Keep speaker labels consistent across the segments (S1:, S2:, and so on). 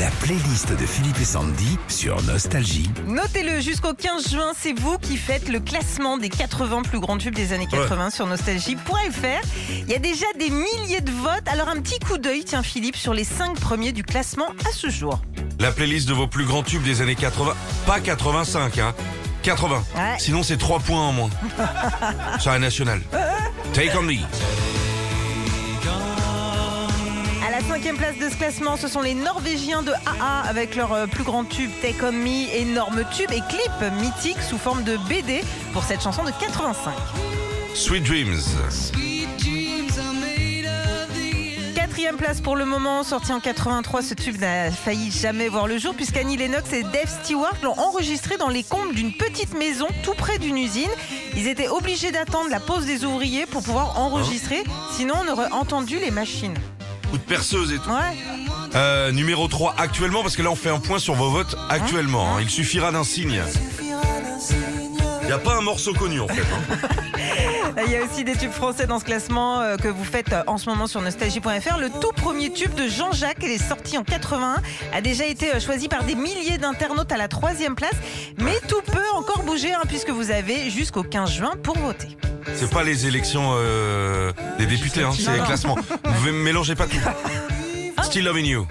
S1: La playlist de Philippe et Sandy sur Nostalgie.
S2: Notez-le, jusqu'au 15 juin, c'est vous qui faites le classement des 80 plus grands tubes des années 80 sur nostalgie.fr. Il y a déjà des milliers de votes, alors un petit coup d'œil, tiens Philippe, sur les 5 premiers du classement à ce jour.
S3: La playlist de vos plus grands tubes des années 80. Pas 85, hein. 80.
S2: Ouais.
S3: Sinon, c'est 3 points en moins. Sur la nationale. Take on me.
S2: Cinquième place de ce classement, ce sont les Norvégiens de AA avec leur euh, plus grand tube Take On Me, énorme tube et clip mythique sous forme de BD pour cette chanson de 85.
S3: Sweet Dreams.
S2: Quatrième place pour le moment, sorti en 83, ce tube n'a failli jamais voir le jour puisqu'Annie Lennox et Dave Stewart l'ont enregistré dans les combles d'une petite maison tout près d'une usine. Ils étaient obligés d'attendre la pause des ouvriers pour pouvoir enregistrer, sinon on aurait entendu les machines.
S3: Coup de perceuse et tout.
S2: Ouais.
S3: Euh, numéro 3 actuellement, parce que là on fait un point sur vos votes actuellement. hein. Il suffira d'un signe. Il n'y a pas un morceau connu en fait. hein.
S2: Il y a aussi des tubes français dans ce classement euh, que vous faites euh, en ce moment sur nostalgie.fr. Le tout premier tube de Jean-Jacques, il est sorti en 81, a déjà été euh, choisi par des milliers d'internautes à la troisième place. Mais tout peut encore bouger hein, puisque vous avez jusqu'au 15 juin pour voter.
S3: C'est pas les élections euh, des députés, hein, c'est les classements. Vous ne mélangez pas tout. Still Loving You.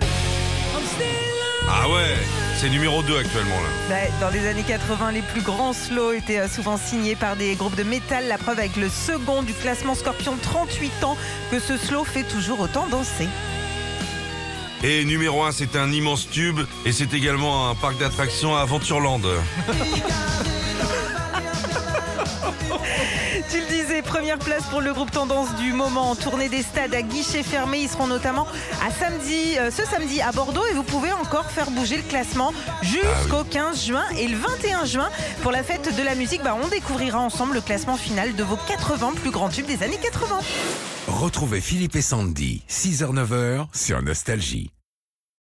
S3: Ah ouais, c'est numéro 2 actuellement là.
S2: Ouais, Dans les années 80, les plus grands slows étaient euh, souvent signés par des groupes de métal. La preuve avec le second du classement Scorpion, 38 ans, que ce slow fait toujours autant danser.
S3: Et numéro 1, c'est un immense tube et c'est également un parc d'attractions à Aventureland.
S2: première place pour le groupe Tendance du moment en tournée des stades à guichets fermés. Ils seront notamment à samedi, euh, ce samedi à Bordeaux et vous pouvez encore faire bouger le classement jusqu'au 15 juin. Et le 21 juin, pour la fête de la musique, bah, on découvrira ensemble le classement final de vos 80 plus grands tubes des années 80.
S1: Retrouvez Philippe et Sandy, 6h-9h sur Nostalgie.